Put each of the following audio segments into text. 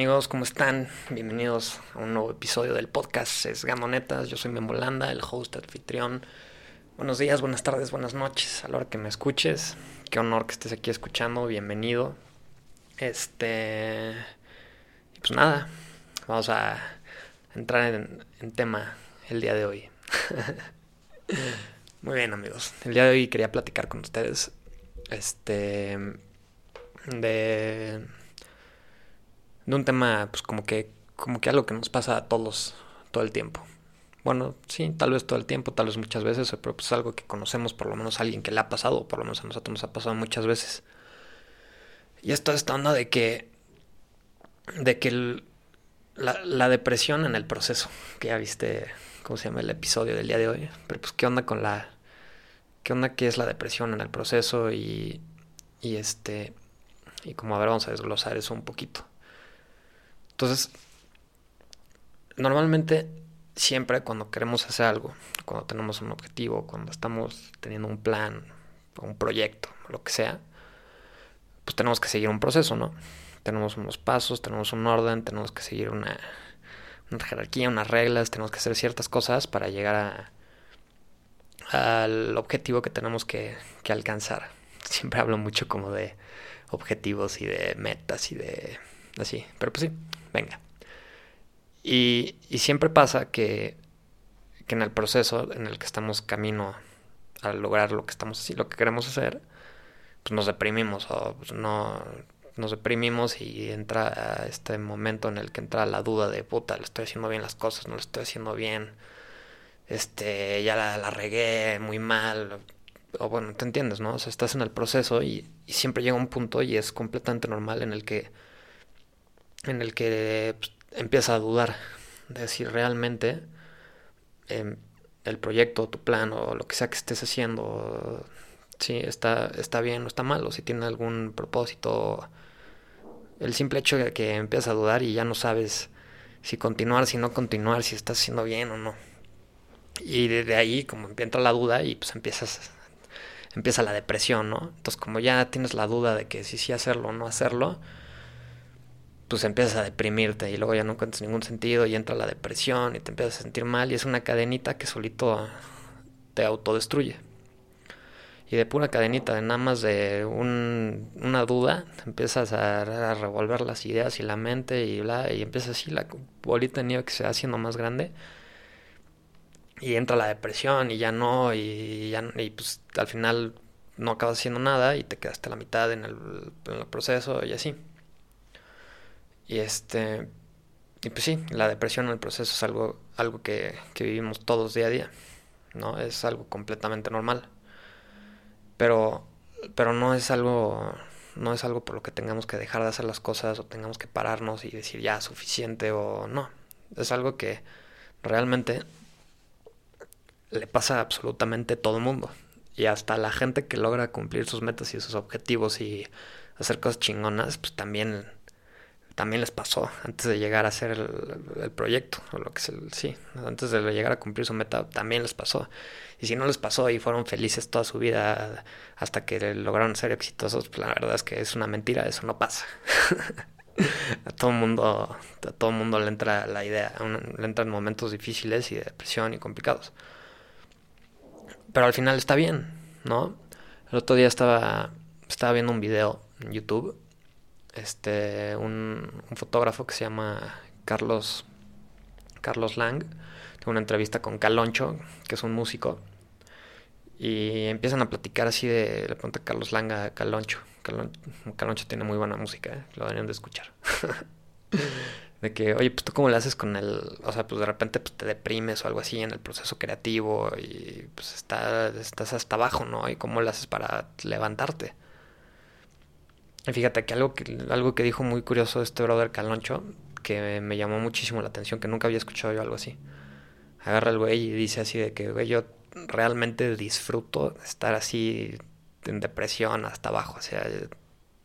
amigos? ¿Cómo están? Bienvenidos a un nuevo episodio del podcast Es Gamonetas. Yo soy Memolanda, el host anfitrión. Buenos días, buenas tardes, buenas noches a la hora que me escuches. Qué honor que estés aquí escuchando, bienvenido. Este. Pues nada, vamos a entrar en, en tema el día de hoy. Muy bien, amigos. El día de hoy quería platicar con ustedes. Este. De de un tema, pues como que, como que algo que nos pasa a todos todo el tiempo. Bueno, sí, tal vez todo el tiempo, tal vez muchas veces, pero pues algo que conocemos, por lo menos a alguien que le ha pasado, o por lo menos a nosotros nos ha pasado muchas veces. Y esto esta onda de que, de que la, la, depresión en el proceso, que ya viste, ¿cómo se llama el episodio del día de hoy? Pero pues, ¿qué onda con la, qué onda que es la depresión en el proceso? Y, y este, y como a ver, vamos a desglosar eso un poquito. Entonces, normalmente siempre cuando queremos hacer algo, cuando tenemos un objetivo, cuando estamos teniendo un plan, un proyecto, lo que sea, pues tenemos que seguir un proceso, ¿no? Tenemos unos pasos, tenemos un orden, tenemos que seguir una, jerarquía, unas reglas, tenemos que hacer ciertas cosas para llegar a, al objetivo que tenemos que, que alcanzar. Siempre hablo mucho como de objetivos y de metas y de así, pero pues sí, venga. Y, y siempre pasa que, que, en el proceso en el que estamos camino a lograr lo que estamos lo que queremos hacer, pues nos deprimimos o pues no nos deprimimos y entra este momento en el que entra la duda de puta, le estoy haciendo bien las cosas, no le estoy haciendo bien, este, ya la, regué muy mal, o bueno, te entiendes, ¿no? O sea, estás en el proceso y siempre llega un punto y es completamente normal en el que en el que pues, empieza a dudar de si realmente eh, el proyecto, tu plan o lo que sea que estés haciendo, si está, está bien o está mal, o si tiene algún propósito. El simple hecho de que empiezas a dudar y ya no sabes si continuar, si no continuar, si estás haciendo bien o no. Y desde ahí como empieza la duda y pues empiezas empieza la depresión, ¿no? Entonces como ya tienes la duda de que si sí hacerlo o no hacerlo, pues empiezas a deprimirte y luego ya no encuentras ningún sentido y entra la depresión y te empiezas a sentir mal y es una cadenita que solito te autodestruye. Y de pura cadenita, de nada más de un, una duda, empiezas a, a, revolver las ideas y la mente y bla, y empieza así la bolita de nieve que se va haciendo más grande. Y entra la depresión y ya no, y, ya, y pues al final no acabas haciendo nada y te quedaste a la mitad en el, en el proceso y así. Y este. Y pues sí, la depresión en el proceso es algo, algo que, que vivimos todos día a día. ¿No? Es algo completamente normal. Pero. Pero no es algo. No es algo por lo que tengamos que dejar de hacer las cosas o tengamos que pararnos y decir ya suficiente o no. Es algo que realmente le pasa a absolutamente todo el mundo. Y hasta la gente que logra cumplir sus metas y sus objetivos y hacer cosas chingonas, pues también también les pasó antes de llegar a hacer el, proyecto, o lo que se, sí, antes de llegar a cumplir su meta, también les pasó. Y si no les pasó y fueron felices toda su vida hasta que lograron ser exitosos, pues la verdad es que es una mentira, eso no pasa. a todo mundo, a todo mundo le entra la idea, le entran momentos difíciles y de depresión y complicados. Pero al final está bien, ¿no? El otro día estaba, estaba viendo un video en YouTube este, un, un, fotógrafo que se llama Carlos, Carlos Lang. Tengo una entrevista con Caloncho, que es un músico. Y empiezan a platicar así de, le pregunta Carlos Lang a Caloncho. Caloncho, tiene muy buena música, ¿eh? lo deberían de escuchar. de que, oye, pues tú cómo le haces con el, o sea, pues de repente pues, te deprimes o algo así en el proceso creativo y pues está, estás hasta abajo, ¿no? Y cómo le haces para levantarte. Fíjate que algo que, algo que dijo muy curioso este brother Caloncho, que me llamó muchísimo la atención, que nunca había escuchado yo algo así. Agarra el güey y dice así de que, yo realmente disfruto estar así en depresión hasta abajo, o sea,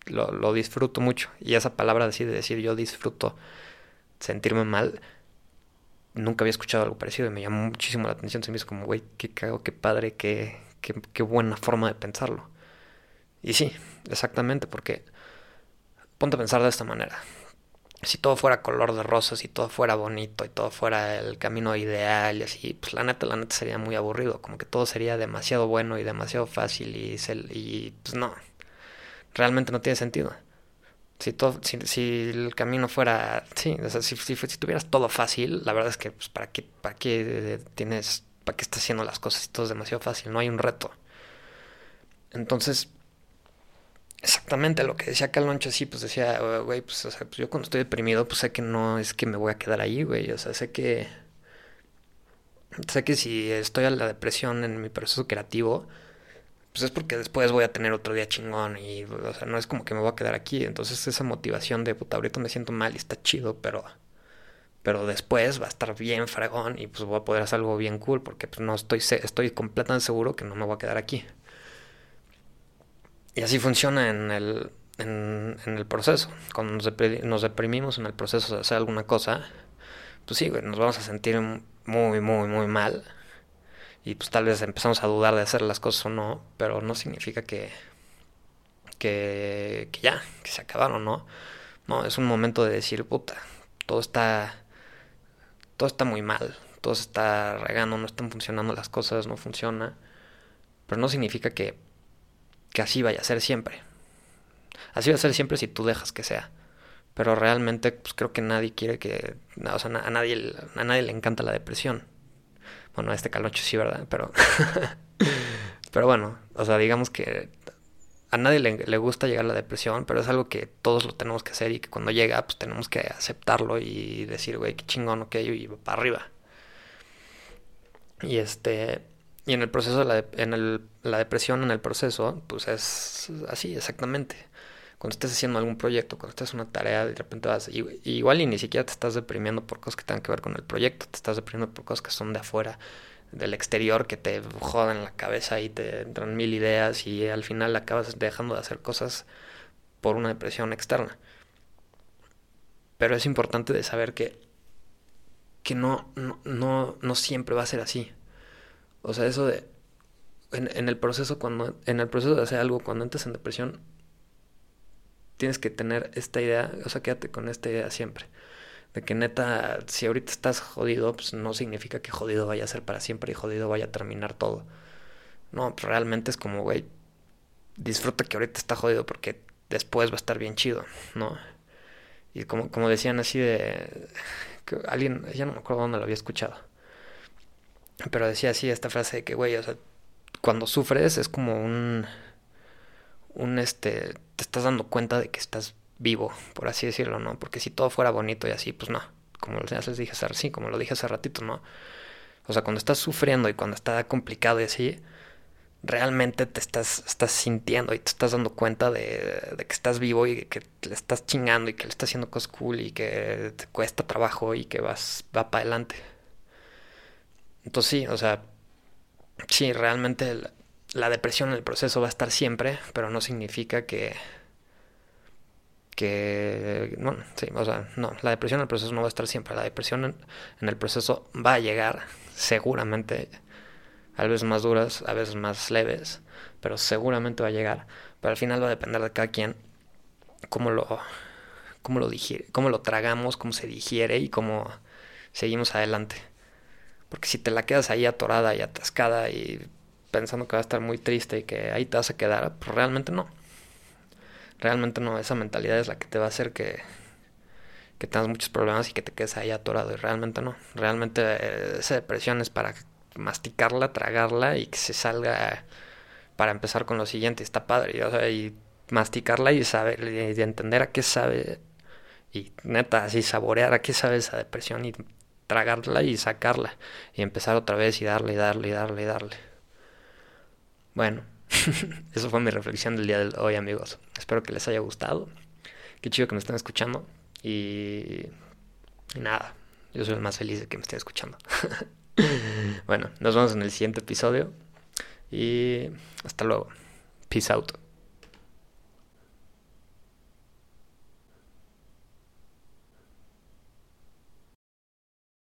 lo, lo disfruto mucho. Y esa palabra así de decir yo disfruto sentirme mal, nunca había escuchado algo parecido y me llamó muchísimo la atención. Se me hizo como, güey, qué cago, qué padre, qué, qué, qué buena forma de pensarlo. Y sí, exactamente, porque ponte a pensar de esta manera. si todo fuera color de rosas y todo fuera bonito y todo fuera el camino ideal y así, pues la neta, la neta sería muy aburrido, como que todo sería demasiado bueno y demasiado fácil y, y pues no, realmente no tiene sentido. Si, todo, si, el camino fuera, sí, o sea, si, si, tuvieras todo fácil, la verdad es que, pues, ¿para qué, para qué tienes, para qué estás haciendo las cosas si todo es demasiado fácil? No hay un reto. Entonces, exactamente lo que decía Caloncho, sí, pues decía, güey, pues, o sea, pues yo cuando estoy deprimido, pues sé que no es que me voy a quedar ahí, güey, o sea, sé que, sé que si estoy a la depresión en mi proceso creativo, pues es porque después voy a tener otro día chingón y, o sea, no es como que me voy a quedar aquí, entonces esa motivación de, puta, ahorita me siento mal y está chido, pero, pero después va a estar bien fragón y pues voy a poder hacer algo bien cool porque pues no estoy, estoy completamente seguro que no me voy a quedar aquí. Y así funciona en el, en, el proceso. Cuando nos, deprimimos en el proceso de hacer alguna cosa, pues sí, güey, nos vamos a sentir muy, muy, muy mal. Y pues tal vez empezamos a dudar de hacer las cosas o no, pero no significa que, que, que ya, que se acabaron, ¿no? No, es un momento de decir, puta, todo está, todo está muy mal, todo se está regando, no están funcionando las cosas, no funciona. Pero no significa que que así vaya a ser siempre. Así va a ser siempre si tú dejas que sea. Pero realmente, pues creo que nadie quiere que. O sea, a nadie, a nadie le encanta la depresión. Bueno, a este calocho sí, ¿verdad? Pero. pero bueno, o sea, digamos que a nadie le, gusta llegar a la depresión, pero es algo que todos lo tenemos que hacer y que cuando llega, pues tenemos que aceptarlo y decir, güey, qué chingón, ok, y para arriba. Y este. Y en el proceso, de la, en el, la depresión en el proceso, pues es así, exactamente. Cuando estés haciendo algún proyecto, cuando estés una tarea, de repente vas, igual y ni siquiera te estás deprimiendo por cosas que tengan que ver con el proyecto, te estás deprimiendo por cosas que son de afuera, del exterior, que te jodan la cabeza y te entran mil ideas y al final acabas dejando de hacer cosas por una depresión externa. Pero es importante de saber que, que no, no, no, no siempre va a ser así. O sea, eso de. En, el proceso, cuando. En el proceso de hacer algo, cuando entras en depresión, tienes que tener esta idea. O sea, quédate con esta idea siempre. De que neta, si ahorita estás jodido, pues no significa que jodido vaya a ser para siempre y jodido vaya a terminar todo. No, pues realmente es como, güey, disfruta que ahorita está jodido porque después va a estar bien chido, ¿no? Y como, como decían así de... Que alguien, ya no me acuerdo dónde lo había escuchado pero decía así esta frase de que, güey, o sea, cuando sufres es como un, un, este, te estás dando cuenta de que estás vivo, por así decirlo, ¿no? Porque si todo fuera bonito y así, pues no, como les dije hace, sí, como lo dije hace ratito, ¿no? O sea, cuando estás sufriendo y cuando está complicado y así, realmente te estás, estás sintiendo y te estás dando cuenta de, de, que estás vivo y que le estás chingando y que le estás haciendo cosas cool y que te cuesta trabajo y que vas, va para adelante. Entonces sí, o sea, sí, realmente la, depresión en el proceso va a estar siempre, pero no significa que que, bueno, sí, o sea, no, la depresión en el proceso no va a estar siempre, la depresión en, el proceso va a llegar, seguramente, a veces más duras, a veces más leves, pero seguramente va a llegar, pero al final va a depender de cada quien cómo lo, cómo lo digiere, cómo lo tragamos, cómo se digiere y cómo seguimos adelante. Porque si te la quedas ahí atorada y atascada y pensando que va a estar muy triste y que ahí te vas a quedar, pues realmente no. Realmente no, esa mentalidad es la que te va a hacer que, que tengas muchos problemas y que te quedes ahí atorado. Y realmente no. Realmente eh, esa depresión es para masticarla, tragarla y que se salga para empezar con lo siguiente. Está padre. O sea, y masticarla y saber y entender a qué sabe y neta así saborear a qué sabe esa depresión y tragarla y sacarla y empezar otra vez y darle y darle y darle y darle. Bueno, eso fue mi reflexión del día de hoy amigos. Espero que les haya gustado. Qué chido que me estén escuchando y, y nada, yo soy el más feliz de que me estén escuchando. bueno, nos vemos en el siguiente episodio y hasta luego. Peace out.